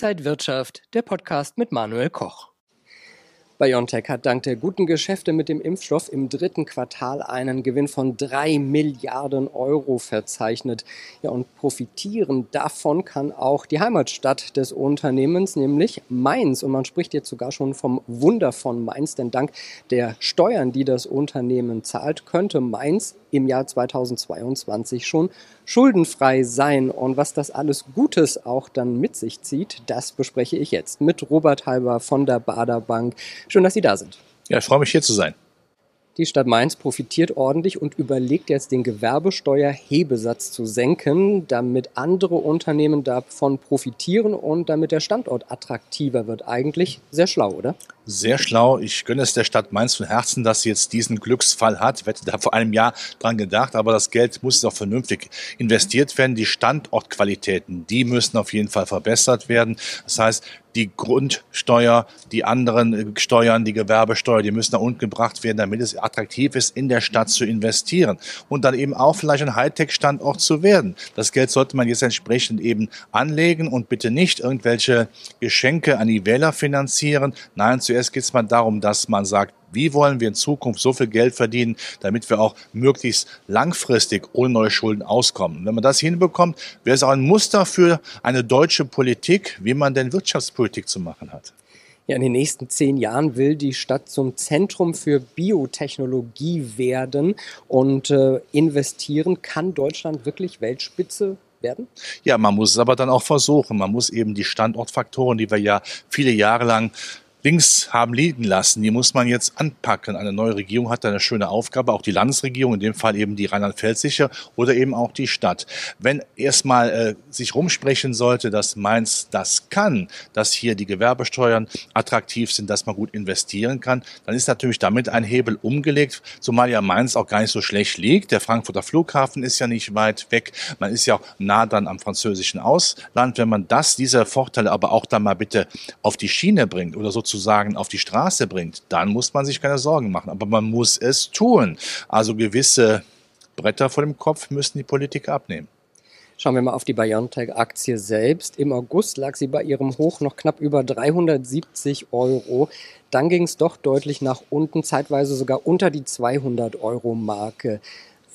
Inside Wirtschaft, der Podcast mit Manuel Koch. BioNTech hat dank der guten Geschäfte mit dem Impfstoff im dritten Quartal einen Gewinn von drei Milliarden Euro verzeichnet. Ja, und profitieren davon kann auch die Heimatstadt des Unternehmens, nämlich Mainz. Und man spricht jetzt sogar schon vom Wunder von Mainz, denn dank der Steuern, die das Unternehmen zahlt, könnte Mainz im Jahr 2022 schon schuldenfrei sein. Und was das alles Gutes auch dann mit sich zieht, das bespreche ich jetzt mit Robert Halber von der Bader Bank. Schön, dass Sie da sind. Ja, ich freue mich hier zu sein. Die Stadt Mainz profitiert ordentlich und überlegt jetzt den Gewerbesteuerhebesatz zu senken, damit andere Unternehmen davon profitieren und damit der Standort attraktiver wird. Eigentlich sehr schlau, oder? Sehr schlau. Ich gönne es der Stadt Mainz von Herzen, dass sie jetzt diesen Glücksfall hat. Ich hätte da vor einem Jahr dran gedacht, aber das Geld muss auch vernünftig investiert werden. Die Standortqualitäten, die müssen auf jeden Fall verbessert werden. Das heißt, die Grundsteuer, die anderen Steuern, die Gewerbesteuer, die müssen nach unten gebracht werden, damit es attraktiv ist, in der Stadt zu investieren und dann eben auch vielleicht ein Hightech-Standort zu werden. Das Geld sollte man jetzt entsprechend eben anlegen und bitte nicht irgendwelche Geschenke an die Wähler finanzieren. Nein, zuerst geht es mal darum, dass man sagt, wie wollen wir in Zukunft so viel Geld verdienen, damit wir auch möglichst langfristig ohne neue Schulden auskommen? Wenn man das hinbekommt, wäre es auch ein Muster für eine deutsche Politik, wie man denn Wirtschaftspolitik zu machen hat. Ja, in den nächsten zehn Jahren will die Stadt zum Zentrum für Biotechnologie werden und äh, investieren. Kann Deutschland wirklich Weltspitze werden? Ja, man muss es aber dann auch versuchen. Man muss eben die Standortfaktoren, die wir ja viele Jahre lang links haben liegen lassen. Die muss man jetzt anpacken. Eine neue Regierung hat da eine schöne Aufgabe, auch die Landesregierung, in dem Fall eben die Rheinland-Pfälzische oder eben auch die Stadt. Wenn erstmal äh, sich rumsprechen sollte, dass Mainz das kann, dass hier die Gewerbesteuern attraktiv sind, dass man gut investieren kann, dann ist natürlich damit ein Hebel umgelegt, zumal ja Mainz auch gar nicht so schlecht liegt. Der Frankfurter Flughafen ist ja nicht weit weg. Man ist ja auch nah dann am französischen Ausland. Wenn man das, diese Vorteile aber auch dann mal bitte auf die Schiene bringt oder so sozusagen auf die Straße bringt, dann muss man sich keine Sorgen machen. Aber man muss es tun. Also gewisse Bretter vor dem Kopf müssen die Politiker abnehmen. Schauen wir mal auf die BioNTech-Aktie selbst. Im August lag sie bei ihrem Hoch noch knapp über 370 Euro. Dann ging es doch deutlich nach unten, zeitweise sogar unter die 200-Euro-Marke.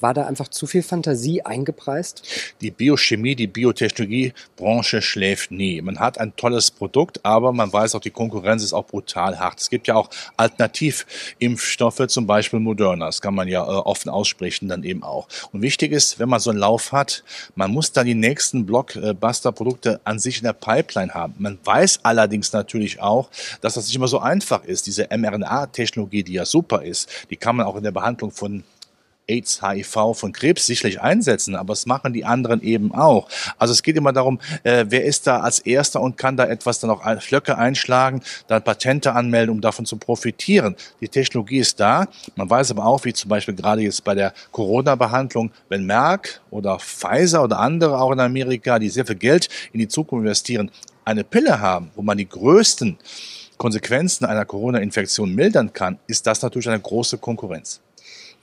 War da einfach zu viel Fantasie eingepreist? Die Biochemie, die Biotechnologiebranche schläft nie. Man hat ein tolles Produkt, aber man weiß auch, die Konkurrenz ist auch brutal hart. Es gibt ja auch Alternativimpfstoffe, zum Beispiel Moderna. Das kann man ja äh, offen aussprechen dann eben auch. Und wichtig ist, wenn man so einen Lauf hat, man muss dann die nächsten Blockbuster-Produkte an sich in der Pipeline haben. Man weiß allerdings natürlich auch, dass das nicht immer so einfach ist. Diese mRNA-Technologie, die ja super ist, die kann man auch in der Behandlung von AIDS, HIV von Krebs sicherlich einsetzen, aber es machen die anderen eben auch. Also es geht immer darum, äh, wer ist da als Erster und kann da etwas dann auch Flöcke einschlagen, dann Patente anmelden, um davon zu profitieren. Die Technologie ist da. Man weiß aber auch, wie zum Beispiel gerade jetzt bei der Corona-Behandlung, wenn Merck oder Pfizer oder andere auch in Amerika, die sehr viel Geld in die Zukunft investieren, eine Pille haben, wo man die größten Konsequenzen einer Corona-Infektion mildern kann, ist das natürlich eine große Konkurrenz.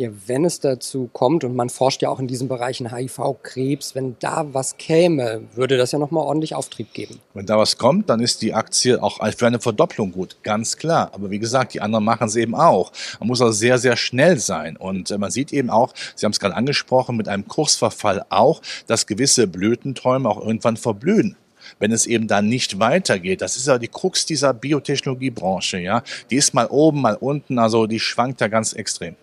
Ja, wenn es dazu kommt, und man forscht ja auch in diesen Bereichen HIV, Krebs, wenn da was käme, würde das ja nochmal ordentlich Auftrieb geben. Wenn da was kommt, dann ist die Aktie auch für eine Verdopplung gut, ganz klar. Aber wie gesagt, die anderen machen es eben auch. Man muss also sehr, sehr schnell sein. Und äh, man sieht eben auch, Sie haben es gerade angesprochen, mit einem Kursverfall auch, dass gewisse Blütenträume auch irgendwann verblühen wenn es eben dann nicht weitergeht. Das ist ja die Krux dieser Biotechnologiebranche, ja. Die ist mal oben, mal unten, also die schwankt ja ganz extrem.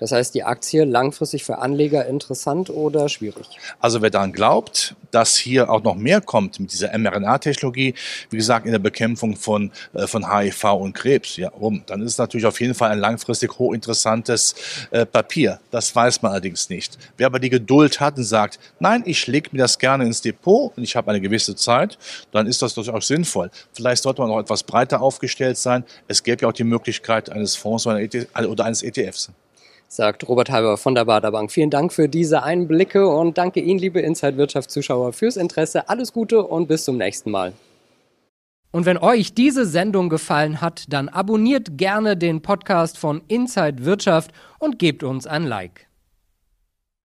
Das heißt, die Aktie langfristig für Anleger interessant oder schwierig? Also wer daran glaubt, dass hier auch noch mehr kommt mit dieser mRNA-Technologie, wie gesagt, in der Bekämpfung von, äh, von HIV und Krebs, ja, um, dann ist es natürlich auf jeden Fall ein langfristig hochinteressantes äh, Papier. Das weiß man allerdings nicht. Wer aber die Geduld hat und sagt, nein, ich lege mir das gerne ins Depot und ich habe eine gewisse Zeit, dann ist das durchaus sinnvoll. Vielleicht sollte man noch etwas breiter aufgestellt sein. Es gäbe ja auch die Möglichkeit eines Fonds oder e eines ETFs sagt Robert Halber von der Baderbank. Vielen Dank für diese Einblicke und danke Ihnen, liebe Inside Wirtschaft Zuschauer, fürs Interesse. Alles Gute und bis zum nächsten Mal. Und wenn euch diese Sendung gefallen hat, dann abonniert gerne den Podcast von Inside Wirtschaft und gebt uns ein Like.